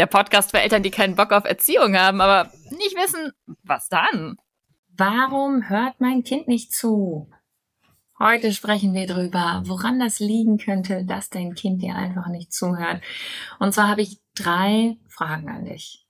der Podcast für Eltern, die keinen Bock auf Erziehung haben, aber nicht wissen, was dann? Warum hört mein Kind nicht zu? Heute sprechen wir drüber, woran das liegen könnte, dass dein Kind dir einfach nicht zuhört. Und zwar habe ich drei Fragen an dich.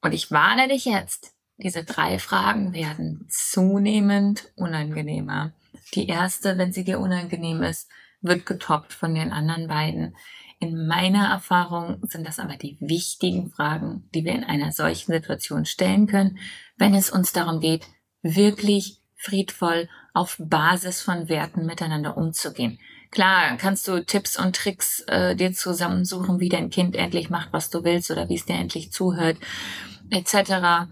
Und ich warne dich jetzt. Diese drei Fragen werden zunehmend unangenehmer. Die erste, wenn sie dir unangenehm ist, wird getoppt von den anderen beiden. In meiner Erfahrung sind das aber die wichtigen Fragen, die wir in einer solchen Situation stellen können, wenn es uns darum geht, wirklich friedvoll auf Basis von Werten miteinander umzugehen. Klar, kannst du Tipps und Tricks äh, dir zusammensuchen, wie dein Kind endlich macht, was du willst oder wie es dir endlich zuhört, etc.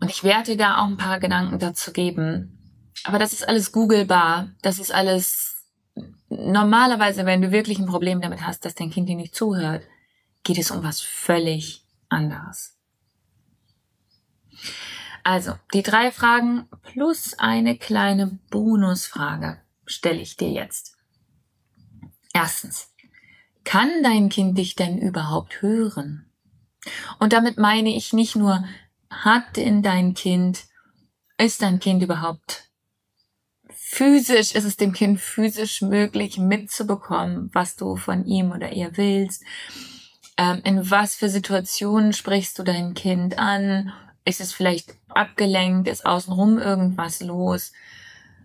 Und ich werde dir da auch ein paar Gedanken dazu geben. Aber das ist alles googlebar, das ist alles normalerweise, wenn du wirklich ein Problem damit hast, dass dein Kind dir nicht zuhört, geht es um was völlig anderes. Also, die drei Fragen plus eine kleine Bonusfrage stelle ich dir jetzt. Erstens, kann dein Kind dich denn überhaupt hören? Und damit meine ich nicht nur, hat in dein Kind, ist dein Kind überhaupt physisch ist es dem Kind physisch möglich mitzubekommen, was du von ihm oder ihr willst. Ähm, in was für Situationen sprichst du dein Kind an? Ist es vielleicht abgelenkt? Ist außenrum irgendwas los?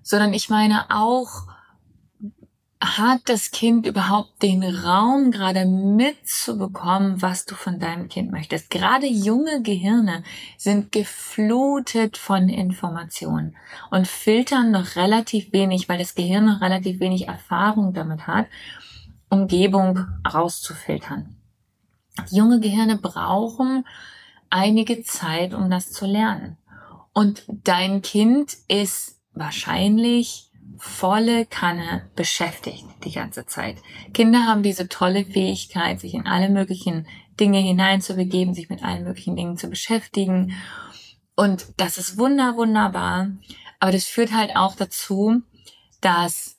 Sondern ich meine auch, hat das Kind überhaupt den Raum, gerade mitzubekommen, was du von deinem Kind möchtest? Gerade junge Gehirne sind geflutet von Informationen und filtern noch relativ wenig, weil das Gehirn noch relativ wenig Erfahrung damit hat, Umgebung rauszufiltern. Junge Gehirne brauchen einige Zeit, um das zu lernen. Und dein Kind ist wahrscheinlich volle Kanne beschäftigt die ganze Zeit. Kinder haben diese tolle Fähigkeit, sich in alle möglichen Dinge hineinzubegeben, sich mit allen möglichen Dingen zu beschäftigen. Und das ist wunder, wunderbar. Aber das führt halt auch dazu, dass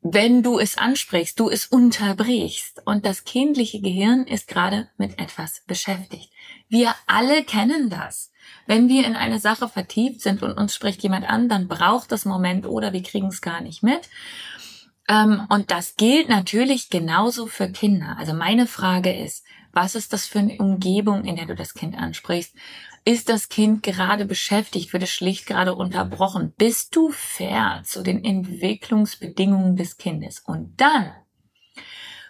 wenn du es ansprichst, du es unterbrichst. Und das kindliche Gehirn ist gerade mit etwas beschäftigt. Wir alle kennen das. Wenn wir in eine Sache vertieft sind und uns spricht jemand an, dann braucht das Moment oder wir kriegen es gar nicht mit. Ähm, und das gilt natürlich genauso für Kinder. Also meine Frage ist, was ist das für eine Umgebung, in der du das Kind ansprichst? Ist das Kind gerade beschäftigt? Wird es schlicht gerade unterbrochen? Bist du fair zu den Entwicklungsbedingungen des Kindes? Und dann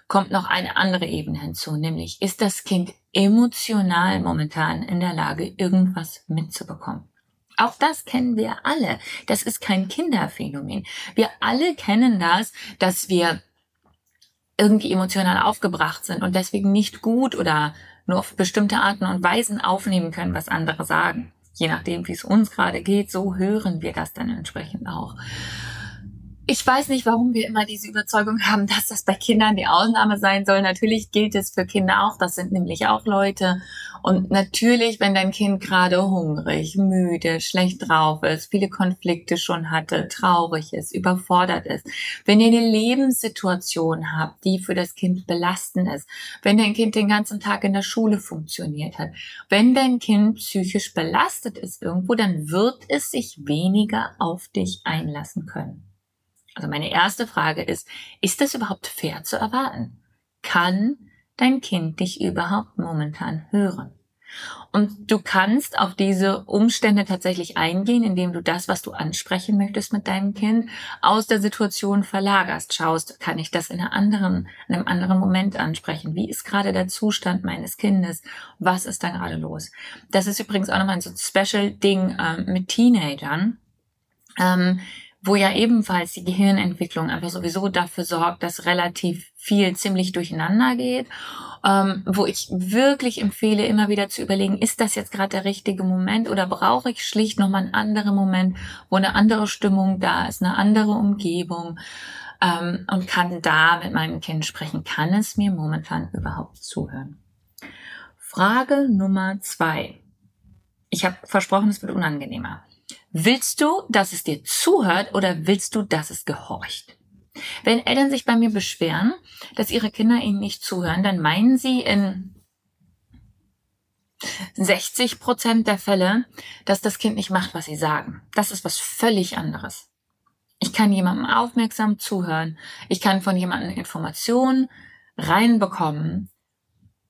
kommt noch eine andere Ebene hinzu, nämlich ist das Kind emotional momentan in der Lage, irgendwas mitzubekommen. Auch das kennen wir alle. Das ist kein Kinderphänomen. Wir alle kennen das, dass wir irgendwie emotional aufgebracht sind und deswegen nicht gut oder nur auf bestimmte Arten und Weisen aufnehmen können, was andere sagen. Je nachdem, wie es uns gerade geht, so hören wir das dann entsprechend auch ich weiß nicht, warum wir immer diese Überzeugung haben, dass das bei Kindern die Ausnahme sein soll. Natürlich gilt es für Kinder auch. Das sind nämlich auch Leute. Und natürlich, wenn dein Kind gerade hungrig, müde, schlecht drauf ist, viele Konflikte schon hatte, traurig ist, überfordert ist, wenn ihr eine Lebenssituation habt, die für das Kind belastend ist, wenn dein Kind den ganzen Tag in der Schule funktioniert hat, wenn dein Kind psychisch belastet ist irgendwo, dann wird es sich weniger auf dich einlassen können. Also meine erste Frage ist, ist das überhaupt fair zu erwarten? Kann dein Kind dich überhaupt momentan hören? Und du kannst auf diese Umstände tatsächlich eingehen, indem du das, was du ansprechen möchtest mit deinem Kind, aus der Situation verlagerst. Schaust, kann ich das in, einer anderen, in einem anderen Moment ansprechen? Wie ist gerade der Zustand meines Kindes? Was ist da gerade los? Das ist übrigens auch nochmal so ein Special-Ding äh, mit Teenagern. Ähm, wo ja ebenfalls die Gehirnentwicklung einfach sowieso dafür sorgt, dass relativ viel ziemlich durcheinander geht, ähm, wo ich wirklich empfehle, immer wieder zu überlegen, ist das jetzt gerade der richtige Moment oder brauche ich schlicht nochmal einen anderen Moment, wo eine andere Stimmung da ist, eine andere Umgebung ähm, und kann da mit meinem Kind sprechen. Kann es mir momentan überhaupt zuhören? Frage Nummer zwei. Ich habe versprochen, es wird unangenehmer. Willst du, dass es dir zuhört oder willst du, dass es gehorcht? Wenn Eltern sich bei mir beschweren, dass ihre Kinder ihnen nicht zuhören, dann meinen sie in 60 Prozent der Fälle, dass das Kind nicht macht, was sie sagen. Das ist was völlig anderes. Ich kann jemandem aufmerksam zuhören. Ich kann von jemandem Informationen reinbekommen.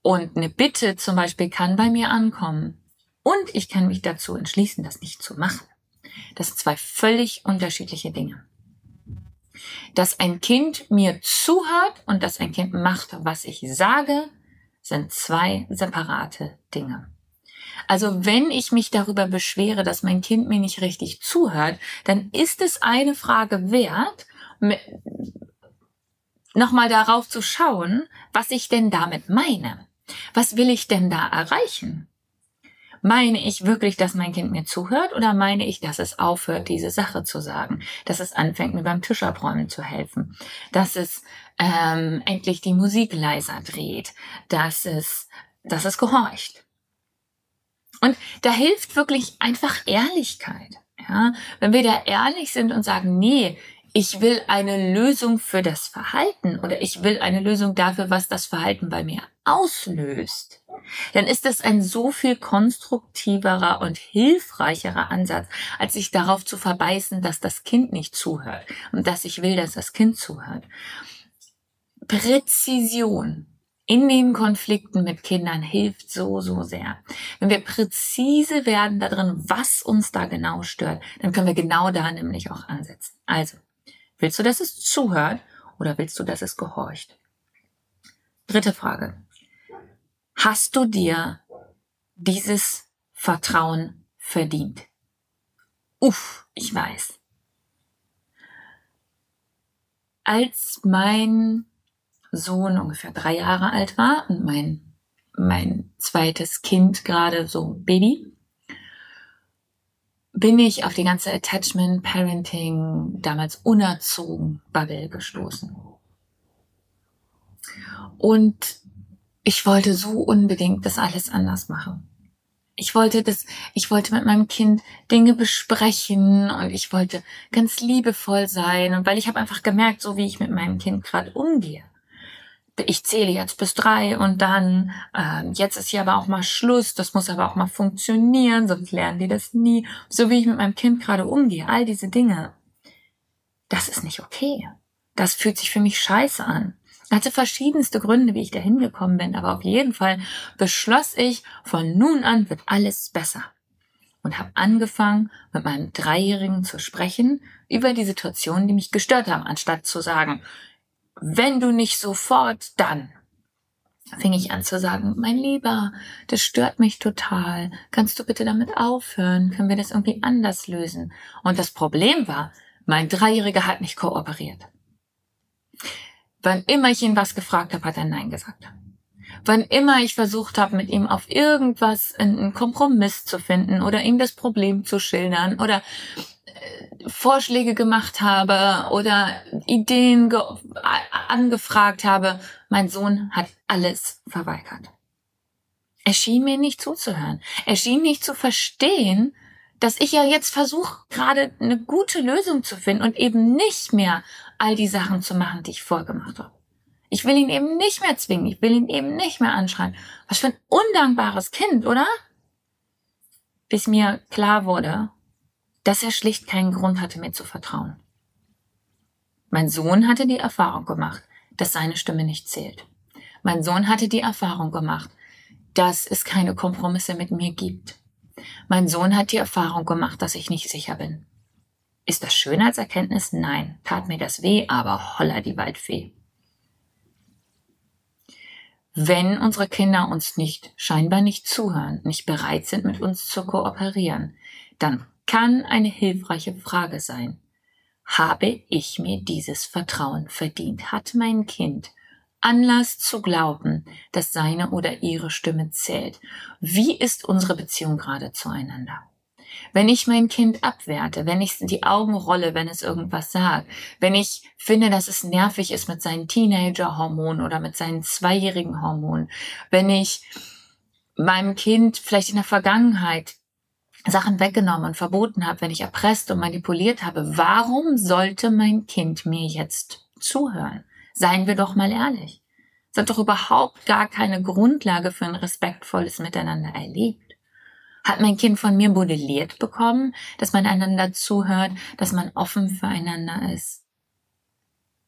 Und eine Bitte zum Beispiel kann bei mir ankommen. Und ich kann mich dazu entschließen, das nicht zu machen. Das sind zwei völlig unterschiedliche Dinge. Dass ein Kind mir zuhört und dass ein Kind macht, was ich sage, sind zwei separate Dinge. Also wenn ich mich darüber beschwere, dass mein Kind mir nicht richtig zuhört, dann ist es eine Frage wert, nochmal darauf zu schauen, was ich denn damit meine. Was will ich denn da erreichen? Meine ich wirklich, dass mein Kind mir zuhört oder meine ich, dass es aufhört, diese Sache zu sagen? Dass es anfängt, mir beim Tisch abräumen zu helfen? Dass es ähm, endlich die Musik leiser dreht? Dass es, dass es gehorcht? Und da hilft wirklich einfach Ehrlichkeit. Ja, wenn wir da ehrlich sind und sagen, nee, ich will eine Lösung für das Verhalten oder ich will eine Lösung dafür, was das Verhalten bei mir auslöst, dann ist das ein so viel konstruktiverer und hilfreicherer Ansatz, als sich darauf zu verbeißen, dass das Kind nicht zuhört und dass ich will, dass das Kind zuhört. Präzision in den Konflikten mit Kindern hilft so, so sehr. Wenn wir präzise werden darin, was uns da genau stört, dann können wir genau da nämlich auch ansetzen. Also, willst du, dass es zuhört oder willst du, dass es gehorcht? Dritte Frage. Hast du dir dieses Vertrauen verdient? Uff, ich weiß. Als mein Sohn ungefähr drei Jahre alt war und mein, mein zweites Kind gerade so Baby, bin ich auf die ganze Attachment, Parenting, damals unerzogen Bubble gestoßen. Und ich wollte so unbedingt das alles anders machen. Ich wollte das, ich wollte mit meinem Kind Dinge besprechen und ich wollte ganz liebevoll sein und weil ich habe einfach gemerkt, so wie ich mit meinem Kind gerade umgehe. Ich zähle jetzt bis drei und dann, äh, jetzt ist hier aber auch mal Schluss, das muss aber auch mal funktionieren, sonst lernen die das nie. So wie ich mit meinem Kind gerade umgehe, all diese Dinge, das ist nicht okay. Das fühlt sich für mich scheiße an hatte verschiedenste Gründe, wie ich da hingekommen bin, aber auf jeden Fall beschloss ich, von nun an wird alles besser. Und habe angefangen, mit meinem Dreijährigen zu sprechen über die Situationen, die mich gestört haben, anstatt zu sagen, wenn du nicht sofort, dann fing ich an zu sagen, mein Lieber, das stört mich total. Kannst du bitte damit aufhören? Können wir das irgendwie anders lösen? Und das Problem war, mein Dreijähriger hat nicht kooperiert. Wann immer ich ihn was gefragt habe, hat er Nein gesagt. Wann immer ich versucht habe, mit ihm auf irgendwas einen Kompromiss zu finden oder ihm das Problem zu schildern oder äh, Vorschläge gemacht habe oder Ideen angefragt habe, mein Sohn hat alles verweigert. Er schien mir nicht zuzuhören. Er schien nicht zu verstehen, dass ich ja jetzt versuche, gerade eine gute Lösung zu finden und eben nicht mehr all die Sachen zu machen, die ich vorgemacht habe. Ich will ihn eben nicht mehr zwingen. Ich will ihn eben nicht mehr anschreien. Was für ein undankbares Kind, oder? Bis mir klar wurde, dass er schlicht keinen Grund hatte, mir zu vertrauen. Mein Sohn hatte die Erfahrung gemacht, dass seine Stimme nicht zählt. Mein Sohn hatte die Erfahrung gemacht, dass es keine Kompromisse mit mir gibt. Mein Sohn hat die Erfahrung gemacht, dass ich nicht sicher bin. Ist das schön als Erkenntnis? Nein. Tat mir das weh, aber holla die Waldfee. Wenn unsere Kinder uns nicht, scheinbar nicht zuhören, nicht bereit sind, mit uns zu kooperieren, dann kann eine hilfreiche Frage sein. Habe ich mir dieses Vertrauen verdient? Hat mein Kind Anlass zu glauben, dass seine oder ihre Stimme zählt. Wie ist unsere Beziehung gerade zueinander? Wenn ich mein Kind abwerte, wenn ich die Augen rolle, wenn es irgendwas sagt, wenn ich finde, dass es nervig ist mit seinen Teenager-Hormonen oder mit seinen zweijährigen Hormonen, wenn ich meinem Kind vielleicht in der Vergangenheit Sachen weggenommen und verboten habe, wenn ich erpresst und manipuliert habe, warum sollte mein Kind mir jetzt zuhören? Seien wir doch mal ehrlich. Es hat doch überhaupt gar keine Grundlage für ein respektvolles Miteinander erlebt. Hat mein Kind von mir modelliert bekommen, dass man einander zuhört, dass man offen füreinander ist?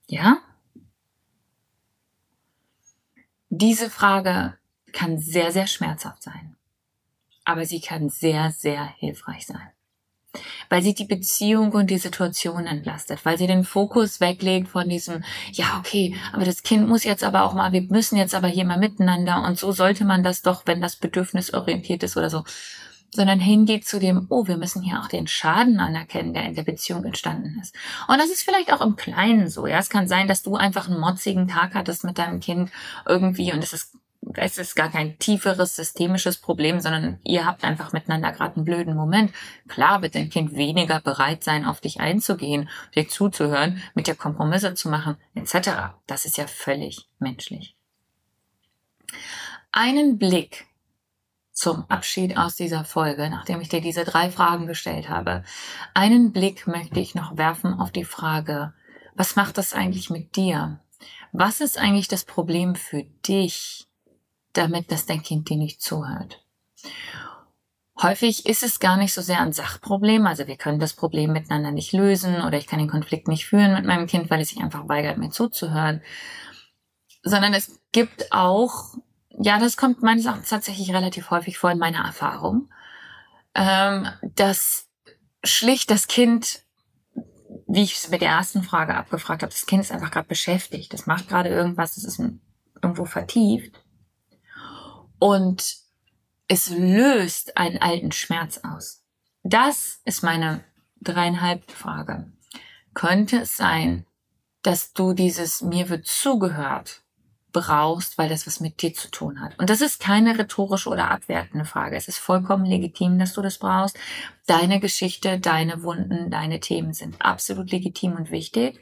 Ja? Diese Frage kann sehr, sehr schmerzhaft sein. Aber sie kann sehr, sehr hilfreich sein weil sie die Beziehung und die Situation entlastet, weil sie den Fokus weglegt von diesem, ja, okay, aber das Kind muss jetzt aber auch mal, wir müssen jetzt aber hier mal miteinander und so sollte man das doch, wenn das bedürfnisorientiert ist oder so, sondern hingeht zu dem, oh, wir müssen hier auch den Schaden anerkennen, der in der Beziehung entstanden ist. Und das ist vielleicht auch im Kleinen so, ja. Es kann sein, dass du einfach einen motzigen Tag hattest mit deinem Kind irgendwie und es ist es ist gar kein tieferes systemisches Problem, sondern ihr habt einfach miteinander gerade einen blöden Moment. Klar wird dein Kind weniger bereit sein, auf dich einzugehen, dir zuzuhören, mit dir Kompromisse zu machen, etc. Das ist ja völlig menschlich. Einen Blick zum Abschied aus dieser Folge, nachdem ich dir diese drei Fragen gestellt habe. Einen Blick möchte ich noch werfen auf die Frage, was macht das eigentlich mit dir? Was ist eigentlich das Problem für dich? Damit, dass dein Kind dir nicht zuhört. Häufig ist es gar nicht so sehr ein Sachproblem, also wir können das Problem miteinander nicht lösen oder ich kann den Konflikt nicht führen mit meinem Kind, weil es sich einfach weigert, mir zuzuhören, sondern es gibt auch, ja, das kommt meines Erachtens tatsächlich relativ häufig vor in meiner Erfahrung, ähm, dass schlicht das Kind, wie ich es mit der ersten Frage abgefragt habe, das Kind ist einfach gerade beschäftigt, das macht gerade irgendwas, das ist irgendwo vertieft und es löst einen alten Schmerz aus. Das ist meine dreieinhalb Frage. Könnte es sein, dass du dieses mir wird zugehört brauchst, weil das was mit dir zu tun hat. Und das ist keine rhetorische oder abwertende Frage. Es ist vollkommen legitim, dass du das brauchst. Deine Geschichte, deine Wunden, deine Themen sind absolut legitim und wichtig.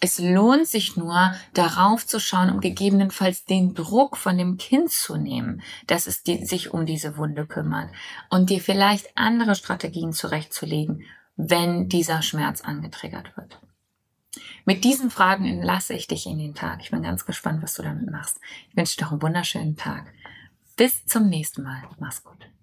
Es lohnt sich nur, darauf zu schauen, um gegebenenfalls den Druck von dem Kind zu nehmen, dass es die, sich um diese Wunde kümmert und dir vielleicht andere Strategien zurechtzulegen, wenn dieser Schmerz angetriggert wird. Mit diesen Fragen entlasse ich dich in den Tag. Ich bin ganz gespannt, was du damit machst. Ich wünsche dir noch einen wunderschönen Tag. Bis zum nächsten Mal. Mach's gut.